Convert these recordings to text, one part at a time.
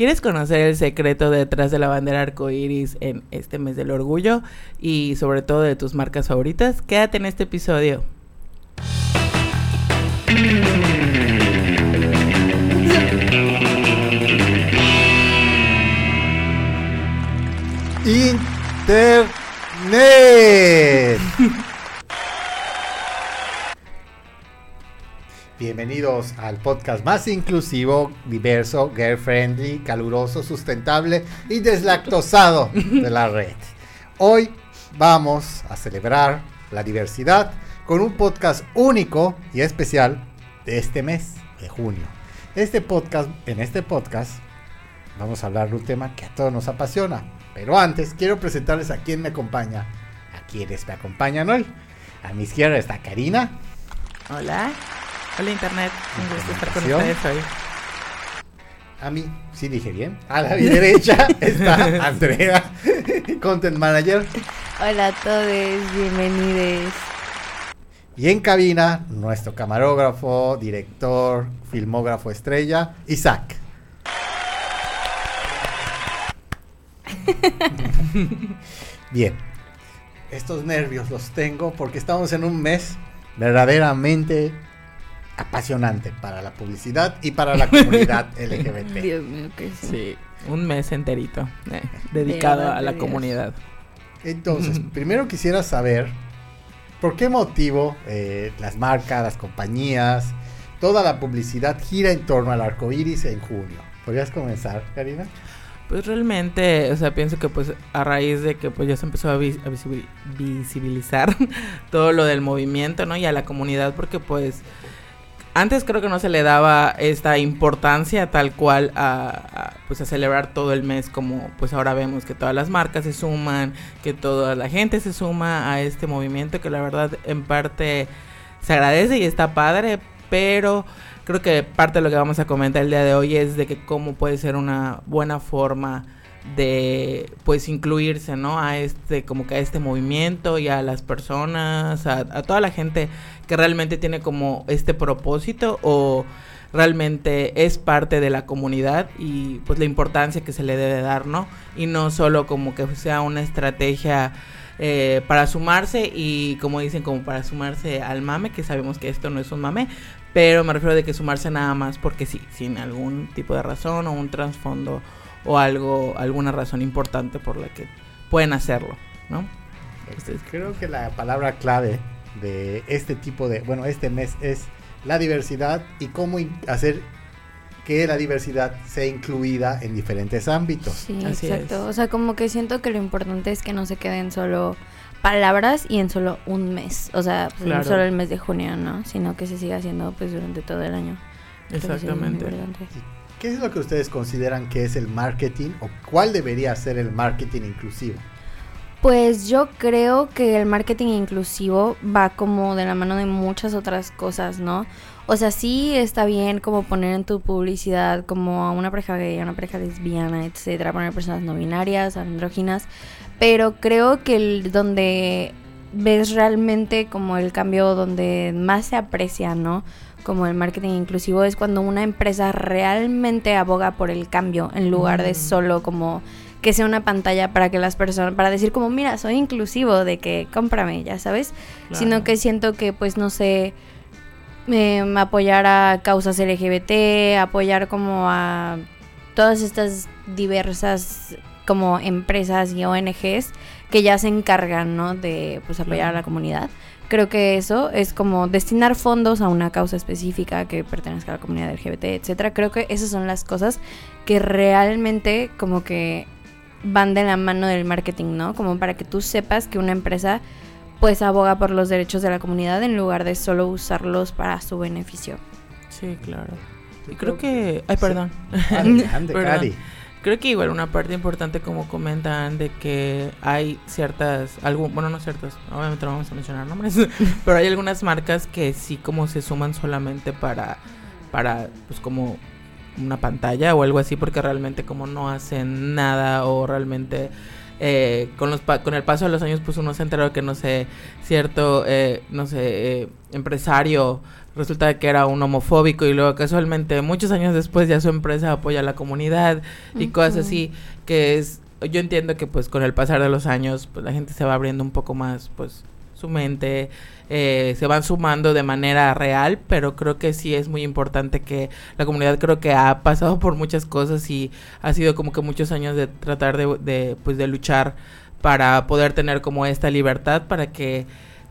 ¿Quieres conocer el secreto detrás de la bandera arcoíris en este mes del orgullo y sobre todo de tus marcas favoritas? Quédate en este episodio. Internet. Bienvenidos al podcast más inclusivo, diverso, girl friendly, caluroso, sustentable y deslactosado de la red. Hoy vamos a celebrar la diversidad con un podcast único y especial de este mes de junio. Este podcast, en este podcast vamos a hablar de un tema que a todos nos apasiona. Pero antes quiero presentarles a quien me acompaña, a quienes me acompañan hoy. A mi izquierda está Karina. Hola. Hola Internet, un gusto estar con ustedes hoy. A mí, sí dije bien. A la derecha está Andrea, Content Manager. Hola a todos, bienvenidos. Y en cabina, nuestro camarógrafo, director, filmógrafo estrella, Isaac. Bien, estos nervios los tengo porque estamos en un mes verdaderamente apasionante para la publicidad y para la comunidad LGBT. Dios mío, que sí. Sí, un mes enterito eh, dedicado Dios, a la Dios. comunidad. Entonces, primero quisiera saber por qué motivo eh, las marcas, las compañías, toda la publicidad gira en torno al arco iris en junio. ¿Podrías comenzar, Karina? Pues realmente, o sea, pienso que pues a raíz de que pues ya se empezó a, vis- a visibil- visibilizar todo lo del movimiento, ¿no? Y a la comunidad, porque pues antes creo que no se le daba esta importancia tal cual a, pues a celebrar todo el mes como pues ahora vemos que todas las marcas se suman, que toda la gente se suma a este movimiento que la verdad en parte se agradece y está padre, pero creo que parte de lo que vamos a comentar el día de hoy es de que cómo puede ser una buena forma de pues incluirse no a este como que a este movimiento y a las personas a, toda la gente que realmente tiene como este propósito o realmente es parte de la comunidad y pues la importancia que se le debe dar no y no solo como que sea una estrategia eh, para sumarse y como dicen como para sumarse al mame que sabemos que esto no es un mame pero me refiero de que sumarse nada más porque sí sin algún tipo de razón o un trasfondo o algo alguna razón importante por la que pueden hacerlo no Ustedes- Creo que la palabra clave de este tipo de, bueno, este mes es la diversidad y cómo hacer que la diversidad sea incluida en diferentes ámbitos. Sí, Así exacto. es. O sea, como que siento que lo importante es que no se queden solo palabras y en solo un mes. O sea, pues, Claro. no solo el mes de junio, ¿no? Sino que se siga haciendo pues durante todo el año. Exactamente. ¿Qué es lo que ustedes consideran que es el marketing o cuál debería ser el marketing inclusivo? Pues yo creo que el marketing inclusivo va como de la mano de muchas otras cosas, ¿no? O sea, sí está bien como poner en tu publicidad como a una pareja gay, a una pareja lesbiana, etcétera, poner personas no binarias, andróginas, pero creo que el, donde ves realmente como el cambio donde más se aprecia, ¿no? Como el marketing inclusivo es cuando una empresa realmente aboga por el cambio en lugar de Mm. solo como que sea una pantalla para que las personas, para decir como, mira, soy inclusivo, de que cómprame, ya sabes, sino que siento que pues no sé, em, apoyar a causas LGBT, apoyar como a todas estas diversas como empresas y ONGs que ya se encargan, ¿no? De pues apoyar a la comunidad. Creo que eso es como destinar fondos a una causa específica que pertenezca a la comunidad LGBT, etcétera. Creo que esas son las cosas que realmente como que van de la mano del marketing, ¿no? Como para que tú sepas que una empresa pues aboga por los derechos de la comunidad en lugar de solo usarlos para su beneficio. sí claro y creo que ay perdón Adelante, Perdón. Creo que igual una parte importante como comentan de que hay ciertas, algo, bueno no ciertas, obviamente no vamos a mencionar nombres, pero hay algunas marcas que sí como se suman solamente para, para pues como una pantalla o algo así porque realmente como no hacen nada o realmente eh, con, los con el paso de los años, pues uno se enteró que, no sé, cierto, eh, no sé, eh, empresario resulta que era un homofóbico y luego casualmente muchos años después ya su empresa apoya a la comunidad y cosas así, que es, yo entiendo que pues con el pasar de los años, pues la gente se va abriendo un poco más, pues su mente, eh, se van sumando de manera real, pero creo que sí es muy importante que la comunidad creo que ha pasado por muchas cosas y ha sido como que muchos años de tratar de, de pues de luchar para poder tener como esta libertad para que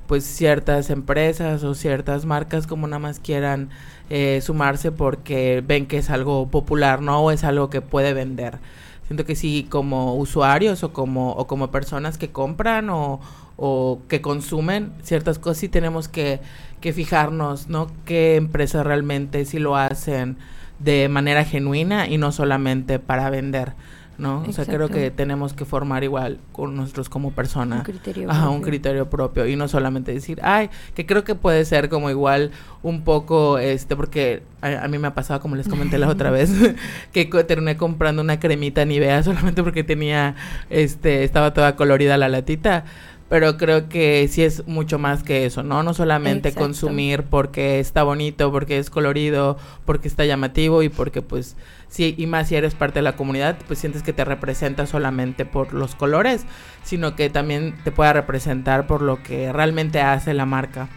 pues ciertas empresas o ciertas marcas como nada más quieran eh, sumarse porque ven que es algo popular, ¿no? O es algo que puede vender. Siento que sí, como usuarios o como, o como personas que compran o, o que consumen ciertas cosas, sí tenemos que, que fijarnos, ¿no? Qué empresas realmente sí lo hacen de manera genuina y no solamente para vender. ¿No? O sea, creo que tenemos que formar igual con nosotros como persona. Un criterio Ajá, un criterio propio y no solamente decir, ay, que creo que puede ser como igual un poco, este, porque a, mí me ha pasado, como les comenté la otra vez, que terminé comprando una cremita Nivea solamente porque tenía, este, estaba toda colorida la latita pero creo que sí es mucho más que eso, ¿no? No solamente consumir porque está bonito, porque es colorido, porque está llamativo y porque pues sí, y más si eres parte de la comunidad, pues sientes que te representa solamente por los colores, sino que también te pueda representar por lo que realmente hace la marca.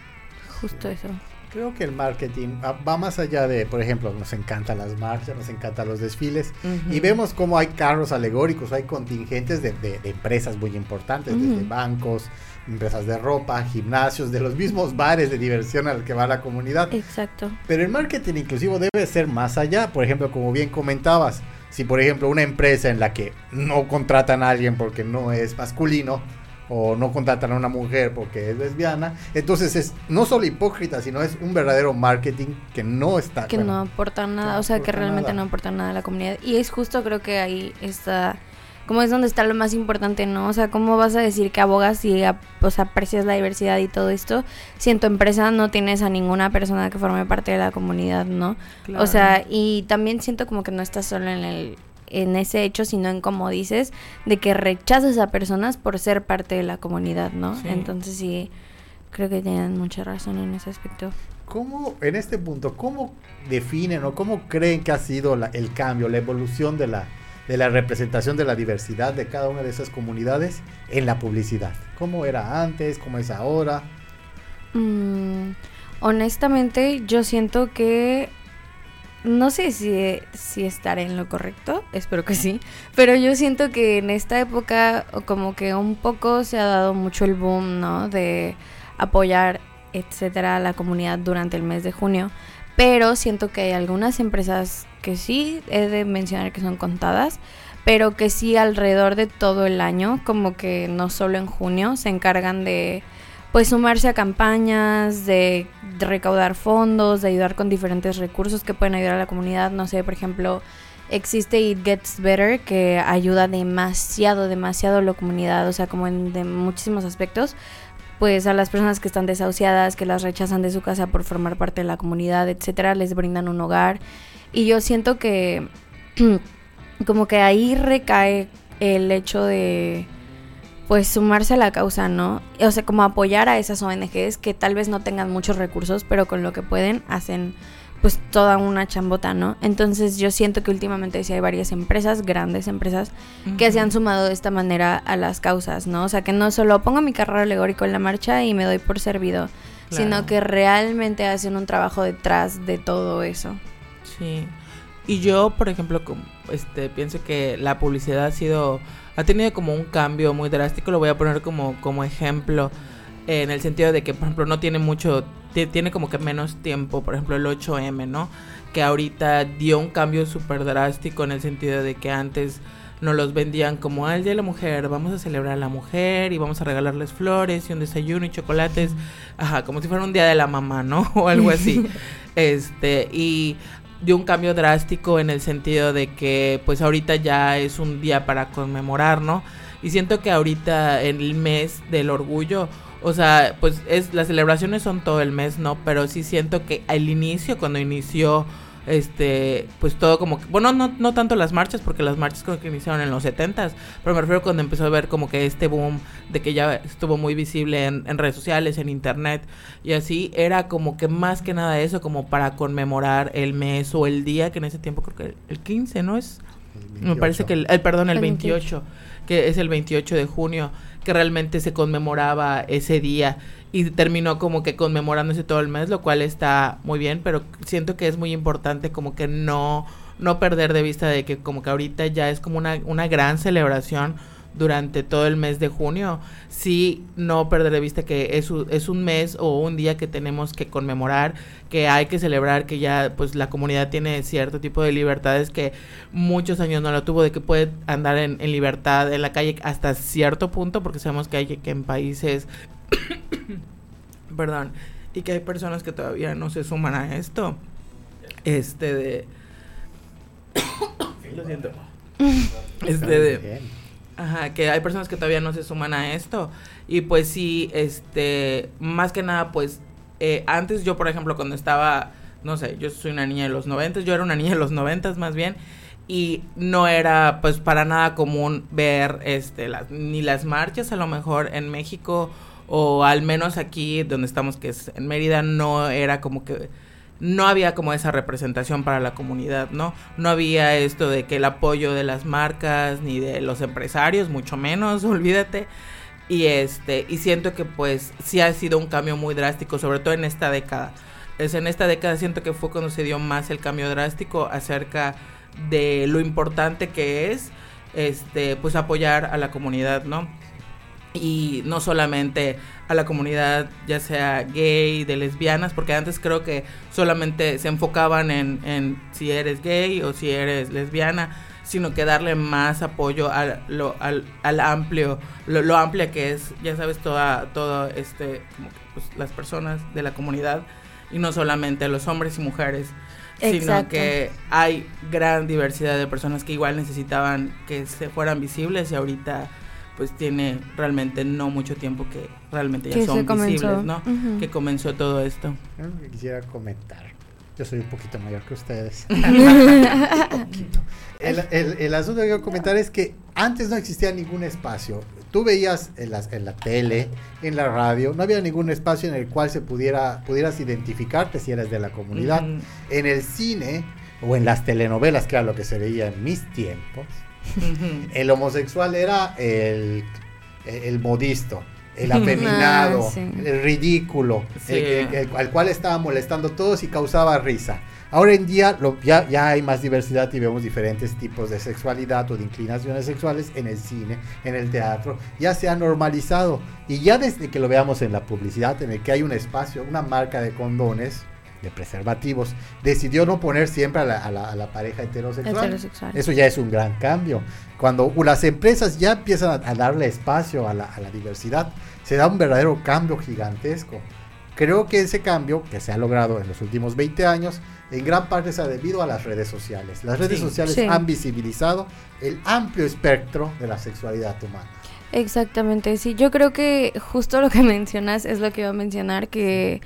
Justo eso. Creo que el marketing va más allá de, por ejemplo, nos encantan las marchas, nos encantan los desfiles y vemos cómo hay carros alegóricos, hay contingentes de, empresas muy importantes, desde bancos, empresas de ropa, gimnasios, de los mismos bares de diversión al que va la comunidad. Exacto. Pero el marketing inclusivo debe ser más allá, por ejemplo, como bien comentabas, si por ejemplo una empresa en la que no contratan a alguien porque no es masculino, o no contratan a una mujer porque es lesbiana. Entonces es no solo hipócrita, sino es un verdadero marketing que no está... Que no aporta nada, o sea, que realmente no aporta nada a la comunidad. Y es justo creo que ahí está, como es donde está lo más importante, ¿no? O sea, ¿cómo vas a decir que abogas y pues, aprecias la diversidad y todo esto si en tu empresa no tienes a ninguna persona que forme parte de la comunidad, ¿no? O sea, y también siento como que no estás solo en el en ese hecho, sino en como dices, de que rechazas a personas por ser parte de la comunidad, ¿no? Entonces sí, creo que tienen mucha razón en ese aspecto. ¿Cómo, en este punto, cómo definen o cómo creen que ha sido el cambio, la evolución de la, de la representación de la diversidad de cada una de esas comunidades en la publicidad? ¿Cómo era antes? ¿Cómo es ahora? Mm, honestamente, yo siento que no sé si, si estaré en lo correcto, espero que sí, pero yo siento que en esta época como que un poco se ha dado mucho el boom, ¿no? De apoyar, etcétera, a la comunidad durante el mes de junio, pero siento que hay algunas empresas que sí, he de mencionar que son contadas, pero que sí alrededor de todo el año, como que no solo en junio, se encargan de pues sumarse a campañas, de, recaudar fondos, de ayudar con diferentes recursos que pueden ayudar a la comunidad. No sé, por ejemplo, existe It Gets Better que ayuda demasiado, demasiado a la comunidad, o sea, como en muchísimos aspectos. Pues a las personas que están desahuciadas, que las rechazan de su casa por formar parte de la comunidad, etcétera, les brindan un hogar. Y yo siento que como que ahí recae el hecho de pues sumarse a la causa, ¿no? O sea, como apoyar a esas ONGs que tal vez no tengan muchos recursos, pero con lo que pueden hacen pues toda una chambota, ¿no? Entonces yo siento que últimamente sí hay varias empresas, grandes empresas, que se han sumado de esta manera a las causas, ¿no? O sea, que no solo pongo mi carro alegórico en la marcha y me doy por servido, sino que realmente hacen un trabajo detrás de todo eso. Sí. Y yo, por ejemplo, este pienso que la publicidad ha sido ha tenido como un cambio muy drástico, lo voy a poner como, como ejemplo, en el sentido de que, por ejemplo, no tiene mucho, tiene como que menos tiempo, por ejemplo, el 8M, ¿no? Que ahorita dio un cambio súper drástico en el sentido de que antes nos los vendían como al Día de la Mujer, vamos a celebrar a la mujer y vamos a regalarles flores y un desayuno y chocolates, ajá, como si fuera un día de la mamá, ¿no? O algo así. este, y dio un cambio drástico en el sentido de que pues ahorita ya es un día para conmemorar, ¿no? Y siento que ahorita en el mes del orgullo, o sea, pues es las celebraciones son todo el mes, ¿no? Pero sí siento que al inicio, cuando inició este, pues todo como que, bueno, no, no tanto las marchas, porque las marchas creo que iniciaron en los 70 pero me refiero cuando empezó a ver como que este boom de que ya estuvo muy visible en, redes sociales, en internet y así, era como que más que nada eso, como para conmemorar el mes o el día, que en ese tiempo creo que el, 15, ¿no es? Me parece que el, perdón, el, 28, que es el 28 de junio, que realmente se conmemoraba ese día y terminó como que conmemorándose todo el mes, lo cual está muy bien, pero siento que es muy importante como que no, no perder de vista de que como que ahorita ya es como una, una gran celebración durante todo el mes de junio, sí no perder de vista que es, es un mes o un día que tenemos que conmemorar, que hay que celebrar, que ya pues la comunidad tiene cierto tipo de libertades que muchos años no lo tuvo, de que puede andar en, en libertad en la calle hasta cierto punto, porque sabemos que hay que en países Perdón. Y que hay personas que todavía no se suman a esto. Este de. Lo siento. Este de. Ajá, que hay personas que todavía no se suman a esto. Y pues sí, este. Más que nada, pues. Eh, antes yo, por ejemplo, cuando estaba. No sé, yo soy una niña de los noventas. Yo era una niña de los noventas más bien y no era pues para nada común ver este las ni las marchas a lo mejor en México o al menos aquí donde estamos, que es en Mérida, no era como que no había como esa representación para la comunidad, ¿no? No había esto de que el apoyo de las marcas ni de los empresarios, mucho menos, olvídate. Y este, y siento que pues sí ha sido un cambio muy drástico, sobre todo en esta década. Es en esta década siento que fue cuando se dio más el cambio drástico acerca de lo importante que es este pues apoyar a la comunidad, ¿no? Y no solamente a la comunidad ya sea gay, de lesbianas, porque antes creo que solamente se enfocaban en, en si eres gay o si eres lesbiana, sino que darle más apoyo al, lo, al, al amplio, lo, lo, amplia que es, ya sabes, toda, todo este, pues, las personas de la comunidad y no solamente los hombres y mujeres, sino que hay gran diversidad de personas que igual necesitaban que se fueran visibles y ahorita pues tiene realmente no mucho tiempo que realmente ya son visibles, ¿no? Que comenzó todo esto. quisiera comentar. Yo soy un poquito mayor que ustedes. el, el, asunto que quiero comentar es que antes no existía ningún espacio. Tú veías en la, en la tele, en la radio, no había ningún espacio en el cual se pudiera, pudieras identificarte si eres de la comunidad. En el cine o en las telenovelas, que era lo que se veía en mis tiempos, el homosexual era el, el modisto, el afeminado, ah, el ridículo, al cual estaba molestando todos y causaba risa. Ahora en día lo, ya, ya hay más diversidad y vemos diferentes tipos de sexualidad o de inclinaciones sexuales en el cine, en el teatro. Ya se ha normalizado. Y ya desde que lo veamos en la publicidad, en el que hay un espacio, una marca de condones, de preservativos, decidió no poner siempre a la, pareja heterosexual. Eso ya es un gran cambio. Cuando las empresas ya empiezan a, darle espacio a la, diversidad, se da un verdadero cambio gigantesco. Creo que ese cambio que se ha logrado en los últimos 20 años, en gran parte se ha debido a las redes sociales. Las redes sociales han visibilizado el amplio espectro de la sexualidad humana. Exactamente, sí. Yo creo que justo lo que mencionas es lo que iba a mencionar, que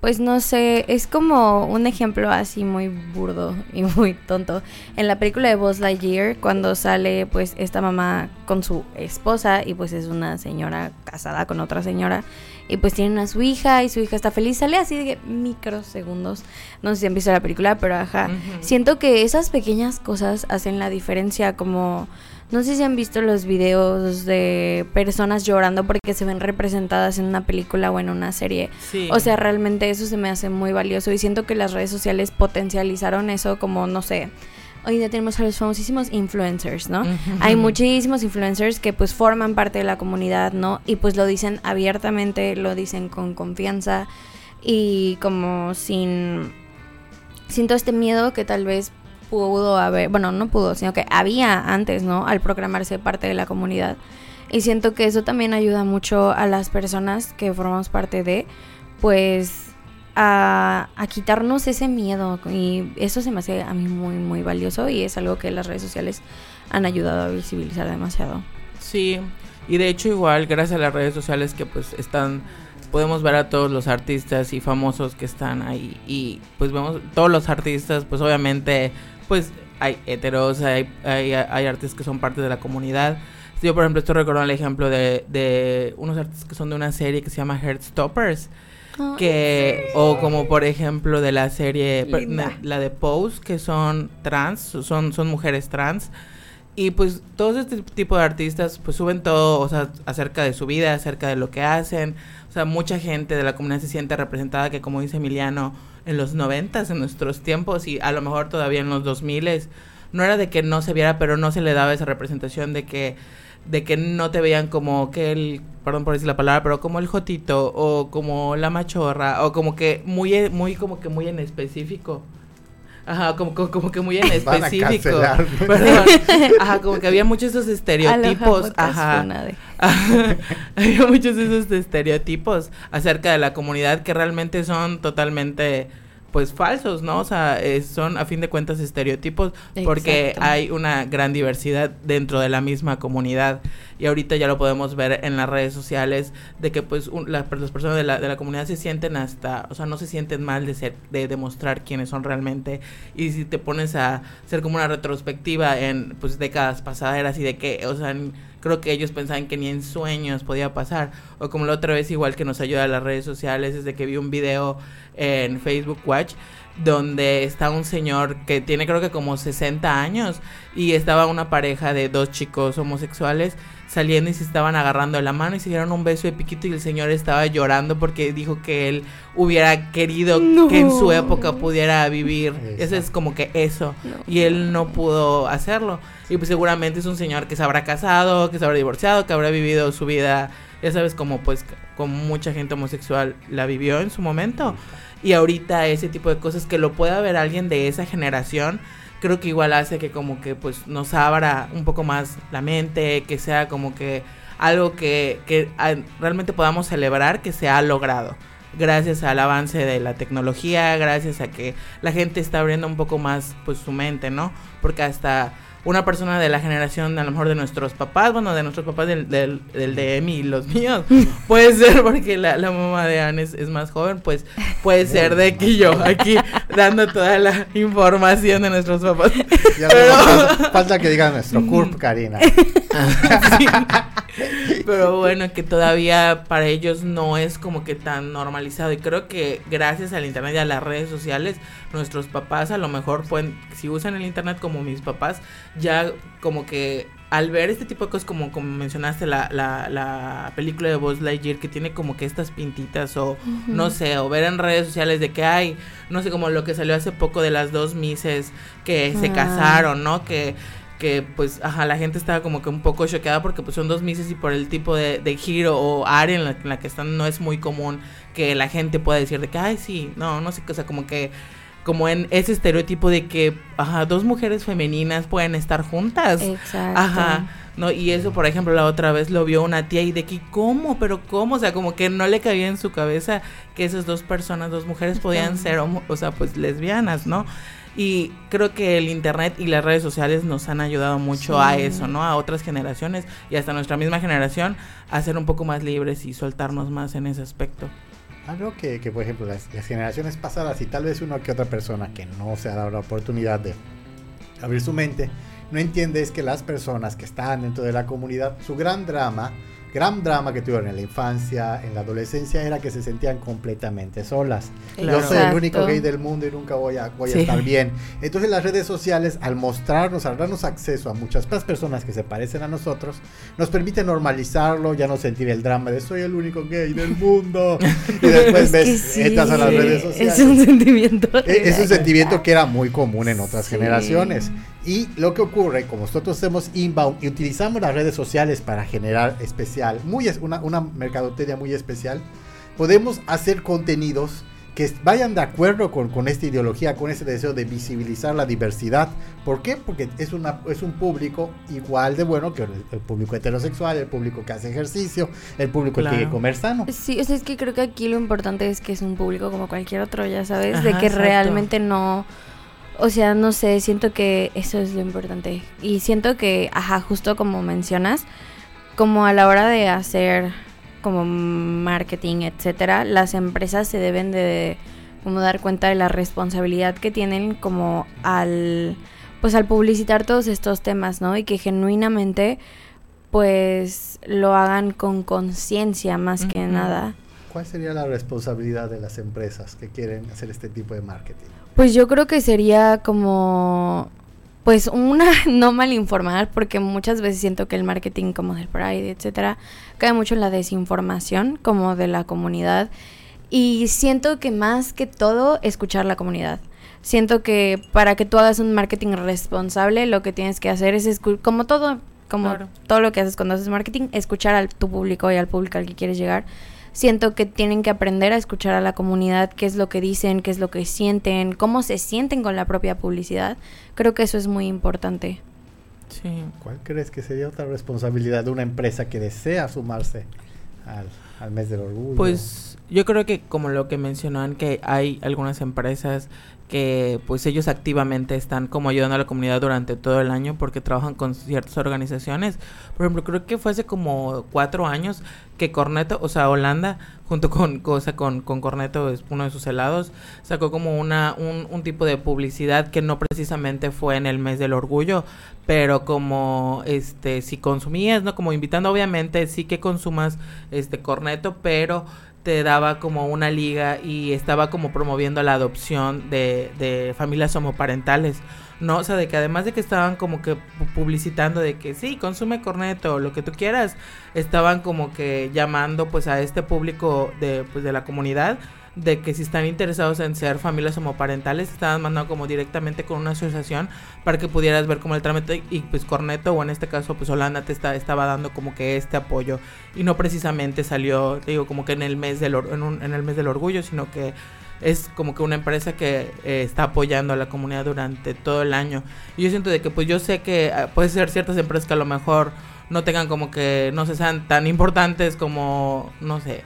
pues no sé, es como un ejemplo así muy burdo y muy tonto. En la película de Buzz Lightyear, cuando sale pues esta mamá con su esposa y pues es una señora casada con otra señora y pues tienen a su hija y su hija está feliz, sale así de microsegundos. No sé si han visto la película, pero ajá, siento que esas pequeñas cosas hacen la diferencia como no sé si han visto los videos de personas llorando porque se ven representadas en una película o en una serie. O sea, realmente eso se me hace muy valioso y siento que las redes sociales potencializaron eso como, no sé, hoy día tenemos a los famosísimos influencers, ¿no? Hay muchísimos influencers que pues forman parte de la comunidad, ¿no? Y pues lo dicen abiertamente, lo dicen con confianza y como sin, sin todo este miedo que tal vez pudo haber, bueno, no pudo, sino que había antes, ¿no? Al programarse parte de la comunidad. Y siento que eso también ayuda mucho a las personas que formamos parte de, pues, a, a, quitarnos ese miedo. Y eso se me hace a mí muy, muy valioso y es algo que las redes sociales han ayudado a visibilizar demasiado. Sí, y de hecho igual, gracias a las redes sociales que pues están podemos ver a todos los artistas y famosos que están ahí y pues vemos todos los artistas, pues obviamente, pues hay heteros, hay, hay, hay artistas que son parte de la comunidad. Yo, por ejemplo, estoy recordando el ejemplo de, de unos artistas que son de una serie que se llama Heartstoppers. Que, o como por ejemplo de la serie, la de Pose, que son trans, son, son mujeres trans. Y pues todos este tipo de artistas pues suben todo, o sea, acerca de su vida, acerca de lo que hacen. O sea, mucha gente de la comunidad se siente representada que como dice Emiliano, en los noventas, en nuestros tiempos y a lo mejor todavía en los dos miles, no era de que no se viera, pero no se le daba esa representación de que de que no te veían como que el, perdón por decir la palabra, pero como el jotito o como la machorra o como que muy, muy, como que muy en específico. Ajá, como, como, que muy en específico. Perdón. Ajá, como que había muchos esos estereotipos. Ajá. había muchos de esos estereotipos acerca de la comunidad que realmente son totalmente pues falsos, ¿no? O sea, son a fin de cuentas estereotipos porque hay una gran diversidad dentro de la misma comunidad. Y ahorita ya lo podemos ver en las redes sociales de que pues las personas de la, de la comunidad se sienten hasta, o sea, no se sienten mal de ser, de demostrar quiénes son realmente. Y si te pones a hacer como una retrospectiva en pues décadas pasadas y de que, o sea, creo que ellos pensaban que ni en sueños podía pasar. O como la otra vez, igual que nos ayuda a las redes sociales, desde que vi un video en Facebook Watch donde está un señor que tiene creo que como 60 años y estaba una pareja de dos chicos homosexuales saliendo y se estaban agarrando de la mano y se dieron un beso de piquito y el señor estaba llorando porque dijo que él hubiera querido que en su época pudiera vivir. Eso es como que eso. Y él no pudo hacerlo. Y pues seguramente es un señor que se habrá casado, que se habrá divorciado, que habrá vivido su vida, ya sabes, como pues como mucha gente homosexual la vivió en su momento. Y ahorita ese tipo de cosas que lo pueda ver alguien de esa generación creo que igual hace que como que pues nos abra un poco más la mente, que sea como que algo que, que realmente podamos celebrar que se ha logrado. Gracias al avance de la tecnología, gracias a que la gente está abriendo un poco más pues su mente, ¿no? Porque hasta una persona de la generación, a lo mejor de nuestros papás, bueno, de nuestros papás, del, del, de Emi y los míos, puede ser porque la, la mamá de Anne es, más joven, pues puede ser de que yo aquí dando toda la información de nuestros papás. falta, que diga nuestro CURP, Karina. Pero bueno, que todavía para ellos no es como que tan normalizado. Y creo que gracias al internet y a las redes sociales, nuestros papás a lo mejor pueden, si usan el internet como mis papás, ya como que al ver este tipo de cosas, como, como mencionaste, la, la, la película de Buzz Lightyear, que tiene como que estas pintitas, o no sé, o ver en redes sociales de que hay, no sé, como lo que salió hace poco de las dos mises que se ah. casaron, ¿no? Que que pues ajá, la gente estaba como que un poco choqueada porque pues son dos mises y por el tipo de, de giro o área en la, que están no es muy común que la gente pueda decir de que ay sí, no, no sé, o sea, como que como en ese estereotipo de que ajá, dos mujeres femeninas pueden estar juntas. Exacto. Ajá. ¿no? Y eso, por ejemplo, la otra vez lo vio una tía y de que, ¿cómo? ¿Pero cómo? O sea, como que no le cabía en su cabeza que esas dos personas, dos mujeres podían ser, o sea, pues lesbianas, ¿no? Y creo que el internet y las redes sociales nos han ayudado mucho a eso, ¿no? A otras generaciones y hasta nuestra misma generación a ser un poco más libres y soltarnos más en ese aspecto. Algo que, que por ejemplo, las, generaciones pasadas y tal vez una que otra persona que no se ha dado la oportunidad de abrir su mente, no entiende es que las personas que están dentro de la comunidad, su gran drama gran drama que tuvieron en la infancia, en la adolescencia, era que se sentían completamente solas. Yo soy el único gay del mundo y nunca voy a, voy a estar bien. Entonces las redes sociales, al mostrarnos, al darnos acceso a muchas más personas que se parecen a nosotros, nos permite normalizarlo, ya no sentir el drama de soy el único gay del mundo. y después ves, entras a las redes sociales. Es un sentimiento. E, es, un sentimiento que era muy común en otras generaciones. Y lo que ocurre, como nosotros hacemos inbound y utilizamos las redes sociales para generar especial, muy una, una mercadotecnia muy especial, podemos hacer contenidos que vayan de acuerdo con, con, esta ideología, con ese deseo de visibilizar la diversidad. ¿Por qué? Porque es, una, es un público igual de bueno que el, público heterosexual, el público que hace ejercicio, el público que quiere comer sano. Sí, o sea, es que creo que aquí lo importante es que es un público como cualquier otro, ya sabes, de que realmente no o sea, no sé, siento que eso es lo importante. Y siento que, ajá, justo como mencionas, como a la hora de hacer como marketing, etcétera, las empresas se deben de como dar cuenta de la responsabilidad que tienen como al pues al publicitar todos estos temas, ¿no? Y que genuinamente pues lo hagan con conciencia más que nada. ¿Cuál sería la responsabilidad de las empresas que quieren hacer este tipo de marketing? Pues yo creo que sería como pues una no mal informar porque muchas veces siento que el marketing como del Pride, etcétera, cae mucho en la desinformación como de la comunidad y siento que más que todo escuchar la comunidad. Siento que para que tú hagas un marketing responsable, lo que tienes que hacer es como todo, como todo lo que haces cuando haces marketing, escuchar a tu público y al público al que quieres llegar. Siento que tienen que aprender a escuchar a la comunidad, qué es lo que dicen, qué es lo que sienten, cómo se sienten con la propia publicidad. Creo que eso es muy importante. Sí. ¿Cuál crees que sería otra responsabilidad de una empresa que desea sumarse al, al mes del orgullo? Pues yo creo que como lo que mencionan que hay algunas empresas que pues ellos activamente están como ayudando a la comunidad durante todo el año porque trabajan con ciertas organizaciones. Por ejemplo, creo que fue hace como cuatro años que Corneto, o sea, Holanda, junto con, cosa con, con Corneto, uno de sus helados, sacó como una, un, un tipo de publicidad que no precisamente fue en el mes del orgullo, pero como este si consumías, ¿no? Como invitando obviamente sí que consumas este Corneto, pero te daba como una liga y estaba como promoviendo la adopción de, de familias homoparentales, ¿no? O sea, de que además de que estaban como que publicitando de que sí, consume corneto, lo que tú quieras, estaban como que llamando pues a este público de, pues, de la comunidad de que si están interesados en ser familias homoparentales, estaban mandando como directamente con una asociación para que pudieras ver como el trámite y pues Corneto o en este caso pues Holanda te está, estaba dando como que este apoyo y no precisamente salió, digo, como que en el mes del, en, el mes del orgullo, sino que es como que una empresa que eh, está apoyando a la comunidad durante todo el año. Y yo siento de que pues yo sé que ah, puede ser ciertas empresas que a lo mejor no tengan como que no se sean tan importantes como no sé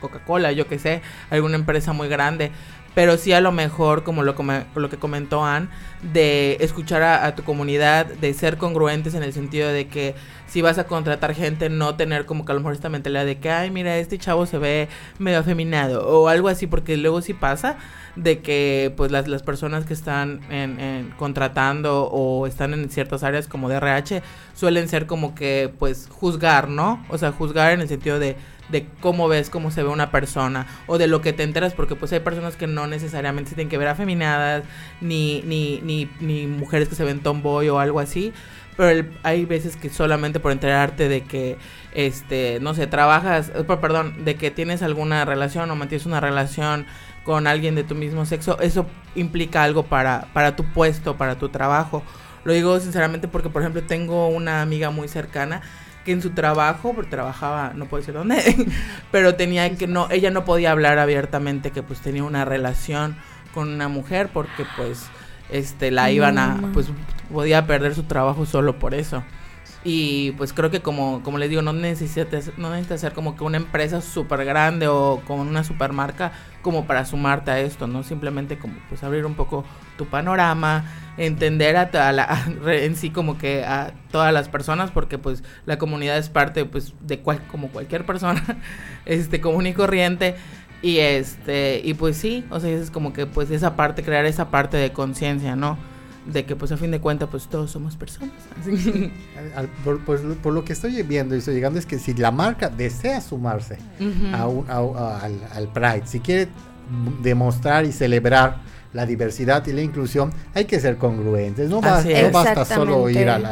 Coca-Cola, yo que sé, alguna empresa muy grande. Pero sí a lo mejor, como lo, lo que comentó Ann, de escuchar a, tu comunidad, de ser congruentes en el sentido de que si vas a contratar gente, no tener como que a lo mejor esta mentalidad de que, ay, mira, este chavo se ve medio afeminado o algo así, porque luego sí pasa de que pues las, las personas que están en, contratando o están en ciertas áreas como de RH suelen ser como que pues juzgar, ¿no? O sea, juzgar en el sentido de de cómo ves cómo se ve una persona o de lo que te enteras porque pues hay personas que no necesariamente se tienen que ver afeminadas ni, ni, ni, ni mujeres que se ven tomboy o algo así pero hay veces que solamente por enterarte de que este no sé trabajas eh, perdón de que tienes alguna relación o mantienes una relación con alguien de tu mismo sexo eso implica algo para para tu puesto para tu trabajo. Lo digo sinceramente porque por ejemplo tengo una amiga muy cercana que en su trabajo, porque trabajaba, no puedo decir dónde, pero tenía que no, ella no podía hablar abiertamente que pues tenía una relación con una mujer porque pues este la iban a pues podía perder su trabajo solo por eso. Y pues creo que como, como les digo, no necesitas, no necesitas ser como que una empresa súper grande o con una super marca como para sumarte a esto, ¿no? Simplemente como pues abrir un poco tu panorama, entender a, toda la, en sí como que a todas las personas, porque pues la comunidad es parte pues de cual, como cualquier persona, este común y corriente. Y este, y pues sí, o sea, es como que pues esa parte, crear esa parte de conciencia, ¿no? de que pues a fin de cuentas pues todos somos personas. Pues, por, lo que estoy viendo y estoy llegando es que si la marca desea sumarse al, Pride, si quiere demostrar y celebrar la diversidad y la inclusión, hay que ser congruentes. No, basta solo ir al,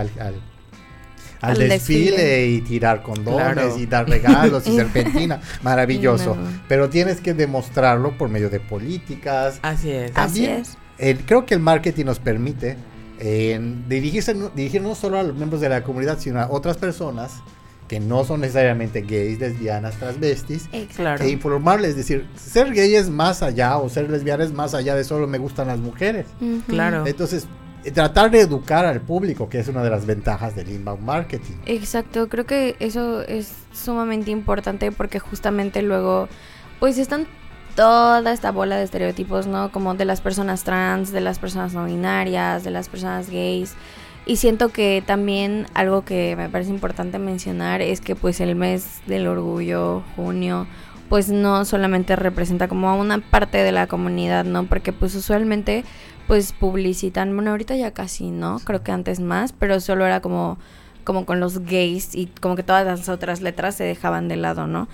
al, desfile, y tirar condones y dar regalos y serpentina. Maravilloso. Pero tienes que demostrarlo por medio de políticas. Así es. Así es creo que el marketing nos permite eh, dirigirse, dirigir no solo a los miembros de la comunidad, sino a otras personas que no son necesariamente gays, lesbianas, transvestis, claro. e informarles, es decir, ser gay es más allá o ser lesbiana es más allá de solo me gustan las mujeres. Claro. Entonces, eh, tratar de educar al público, que es una de las ventajas del inbound marketing. Exacto, creo que eso es sumamente importante porque justamente luego pues están toda esta bola de estereotipos, ¿no? Como de las personas trans, de las personas no binarias, de las personas gays. Y siento que también algo que me parece importante mencionar es que pues el mes del orgullo, junio, pues no solamente representa como a una parte de la comunidad, ¿no? Porque pues usualmente pues publicitan, bueno, ahorita ya casi, ¿no? Creo que antes más, pero solo era como como con los gays y como que todas las otras letras se dejaban de lado, ¿no?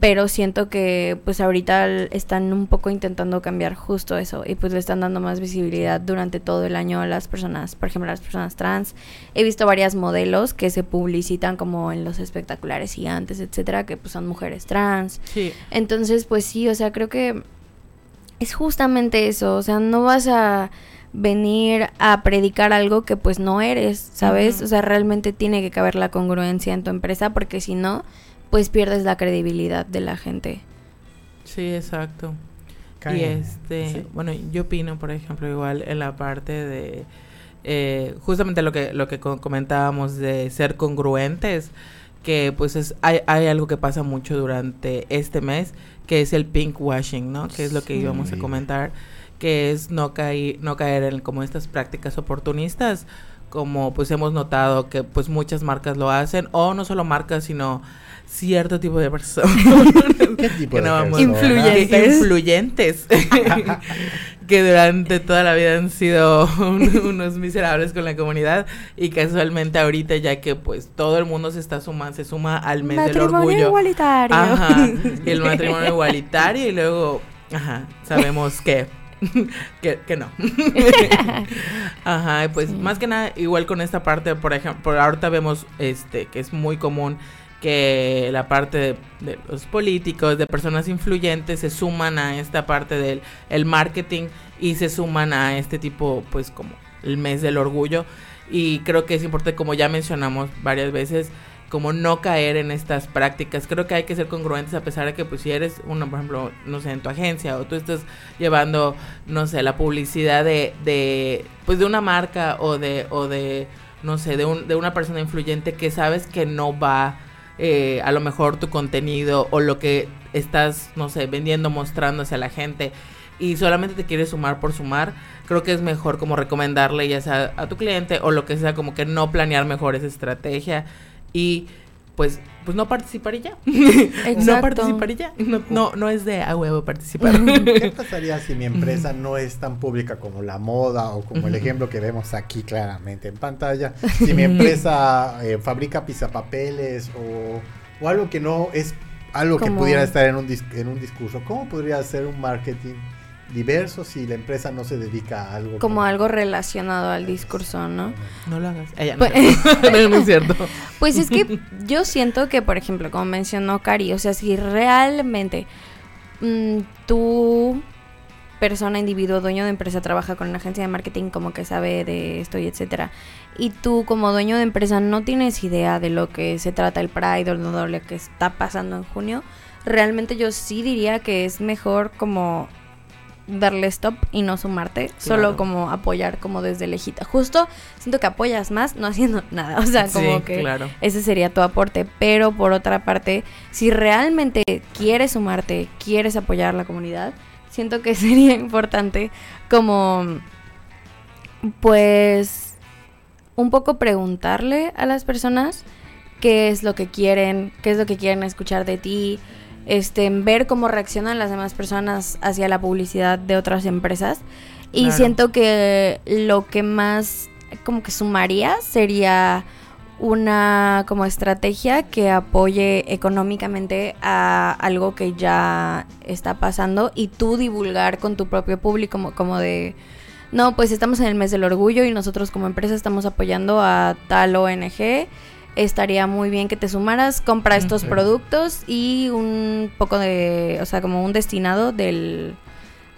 Pero siento que pues ahorita están un poco intentando cambiar justo eso y pues le están dando más visibilidad durante todo el año a las personas, por ejemplo, a las personas trans. He visto varias modelos que se publicitan como en los espectaculares gigantes, etcétera, que pues son mujeres trans. Sí. Entonces, pues sí, o sea, creo que es justamente eso, o sea, no vas a venir a predicar algo que pues no eres, ¿sabes? O sea, realmente tiene que caber la congruencia en tu empresa porque si no, pues pierdes la credibilidad de la gente. Sí, exacto. Y este, bueno, yo opino, por ejemplo, igual en la parte de eh, justamente lo que lo que comentábamos de ser congruentes, que pues es hay, hay algo que pasa mucho durante este mes, que es el pink washing, ¿no? Que es lo que íbamos a comentar que es no caer, no caer en como estas prácticas oportunistas, como pues hemos notado que pues muchas marcas lo hacen, o no solo marcas, sino cierto tipo de personas. ¿Qué tipo de personas? Influyentes. Influyentes. que durante toda la vida han sido unos miserables con la comunidad y casualmente ahorita ya que pues todo el mundo se está sumando, se suma al mes del orgullo. igualitario. Ajá. El matrimonio igualitario y luego, ajá, sabemos que que, que, no. Ajá, pues más que nada, igual con esta parte, por ejemplo, ahorita vemos este que es muy común que la parte de, los políticos, de personas influyentes, se suman a esta parte del el marketing y se suman a este tipo, pues como el mes del orgullo. Y creo que es importante, como ya mencionamos varias veces, como no caer en estas prácticas. Creo que hay que ser congruentes a pesar de que pues si eres uno, por ejemplo, no sé, en tu agencia o tú estás llevando, no sé, la publicidad de, de pues de una marca o de, o de, no sé, de, un, de una persona influyente que sabes que no va eh, a lo mejor tu contenido o lo que estás, no sé, vendiendo, mostrando hacia la gente y solamente te quieres sumar por sumar, creo que es mejor como recomendarle ya sea a tu cliente o lo que sea, como que no planear mejor esa estrategia y pues pues no participar y ya. no participar y ya. No, no, es de a huevo participar. ¿Qué pasaría si mi empresa no es tan pública como la moda o como el ejemplo que vemos aquí claramente en pantalla? Si mi empresa eh, fabrica pizapapeles o, o algo que no es algo que pudiera estar en un, en un discurso, ¿cómo podría ser un marketing diversos si la empresa no se dedica a algo. Como algo relacionado al discurso, ¿no? No lo hagas. Ella no, pues, no, es cierto. Pues es que yo siento que, por ejemplo, como mencionó Cari, o sea, si realmente mm, tú persona, individuo, dueño de empresa trabaja con una agencia de marketing como que sabe de esto y etcétera. Y tú como dueño de empresa no tienes idea de lo que se trata el Pride o lo que está pasando en junio. Realmente yo sí diría que es mejor como darle stop y no sumarte, solo como apoyar como desde lejita. Justo siento que apoyas más no haciendo nada, o sea, como que ese sería tu aporte, pero por otra parte, si realmente quieres sumarte, quieres apoyar a la comunidad, siento que sería importante como pues un poco preguntarle a las personas qué es lo que quieren, qué es lo que quieren escuchar de ti, este, ver cómo reaccionan las demás personas hacia la publicidad de otras empresas. Y siento que lo que más como que sumaría sería una como estrategia que apoye económicamente a algo que ya está pasando y tú divulgar con tu propio público como, como de no, pues estamos en el mes del orgullo y nosotros como empresa estamos apoyando a tal ONG estaría muy bien que te sumaras, compra estos productos y un poco de, o sea, como un destinado del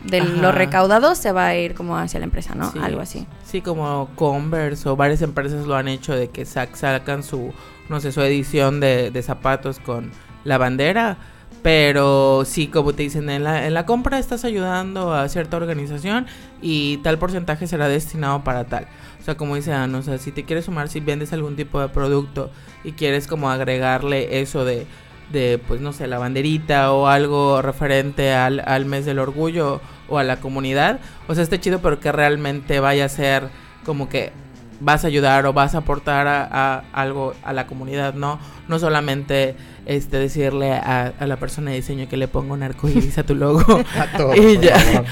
de lo recaudado se va a ir como hacia la empresa, ¿no? Algo así. Sí, como Converse o varias empresas lo han hecho de que sacan su, no sé, su edición de, de zapatos con la bandera. Pero sí, como te dicen, en la, compra estás ayudando a cierta organización y tal porcentaje será destinado para tal. O sea, como dice Ana, o sea, si te quieres sumar, si vendes algún tipo de producto y quieres como agregarle eso de, de pues no sé, la banderita o algo referente al, al mes del orgullo o a la comunidad, o sea, esté chido, pero que realmente vaya a ser como que vas a ayudar o vas a aportar a, algo a la comunidad, ¿no? No solamente este decirle a, la persona de diseño que le ponga un arcoíris a tu logo. a todo, y ya.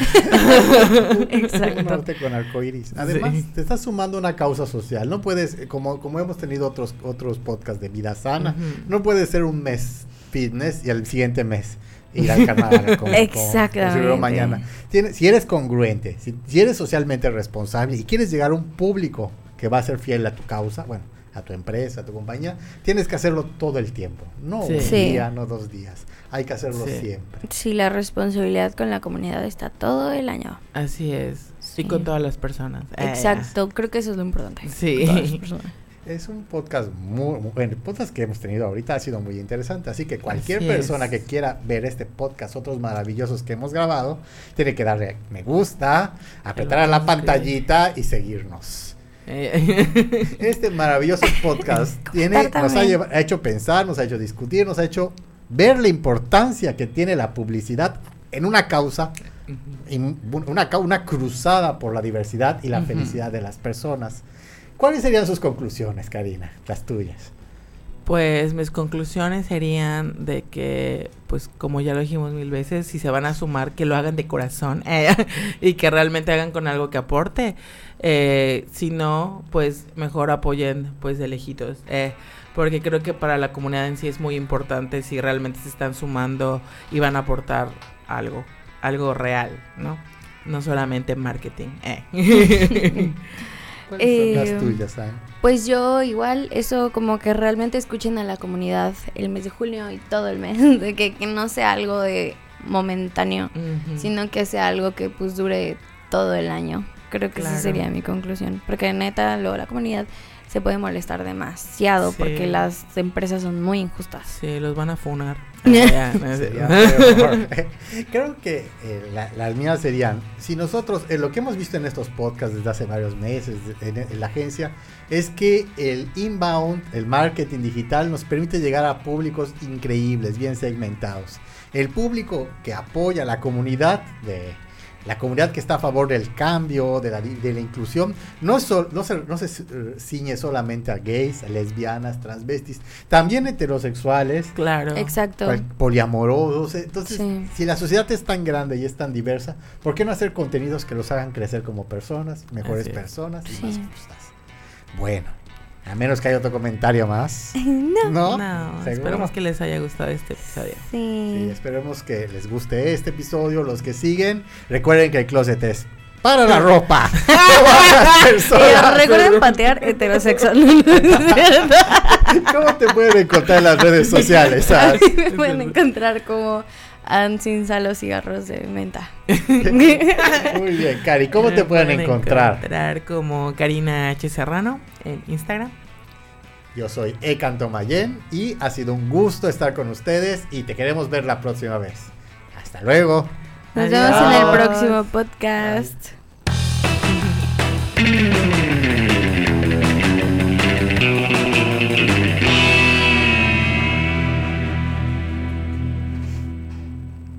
Exacto. con arcoíris. Además, te estás sumando una causa social. No puedes, como, como hemos tenido otros, otros podcasts de vida sana, no puede ser un mes fitness y el siguiente mes ir al carnaval como, Exactamente. mañana. si eres congruente, si, si, eres socialmente responsable y quieres llegar a un público que va a ser fiel a tu causa, bueno, a tu empresa, a tu compañía, tienes que hacerlo todo el tiempo, no un día, no dos días, hay que hacerlo siempre. Sí, la responsabilidad con la comunidad está todo el año. Así es, y con todas las personas. Eh. Exacto, creo que eso es lo importante. Sí. Es un podcast muy, bueno, el podcast que hemos tenido ahorita ha sido muy interesante, así que cualquier persona que quiera ver este podcast, otros maravillosos que hemos grabado, tiene que darle me gusta, apretar a la pantallita y seguirnos. Eh. Este maravilloso podcast tiene, nos ha, hecho pensar, nos ha hecho discutir, nos ha hecho ver la importancia que tiene la publicidad en una causa, una, una cruzada por la diversidad y la felicidad de las personas. ¿Cuáles serían sus conclusiones, Karina? Las tuyas. Pues mis conclusiones serían de que, pues como ya lo dijimos mil veces, si se van a sumar, que lo hagan de corazón eh, y que realmente hagan con algo que aporte. Eh, si no, pues mejor apoyen pues de lejitos. Eh, porque creo que para la comunidad en sí es muy importante si realmente se están sumando y van a aportar algo, algo real, ¿no? No solamente marketing. Eh. Eh, pues yo igual, eso como que realmente escuchen a la comunidad el mes de julio y todo el mes, de que, no sea algo de momentáneo, sino que sea algo que pues dure todo el año. Creo que esa sería mi conclusión, porque neta luego la comunidad se puede molestar demasiado porque las empresas son muy injustas. Sí, los van a funar. Creo que eh, las mías serían, si nosotros, eh, lo que hemos visto en estos podcasts desde hace varios meses en, la agencia, es que el inbound, el marketing digital nos permite llegar a públicos increíbles, bien segmentados. El público que apoya la comunidad de la comunidad que está a favor del cambio, de la, de la inclusión, no, no, se, no se eh, ciñe solamente a gays, a lesbianas, transvestis, también heterosexuales. Claro. Exacto. Poliamorosos. Entonces, si la sociedad es tan grande y es tan diversa, ¿por qué no hacer contenidos que los hagan crecer como personas, mejores personas y más justas? Bueno, a menos que haya otro comentario más. No. No, esperemos que les haya gustado este episodio. Sí. sí. Esperemos que les guste este episodio, los que siguen. Recuerden que el closet es para la ropa. recuerden patear heterosexual. ¿Cómo te pueden encontrar en las redes sociales? Me pueden encontrar como sin sal o cigarros de menta. Muy bien, Cari, ¿cómo te pueden, encontrar? encontrar como Karina H. Serrano en Instagram. Yo soy Ecanto Mayen y ha sido un gusto estar con ustedes y te queremos ver la próxima vez. Hasta luego. Nos vemos en el próximo podcast.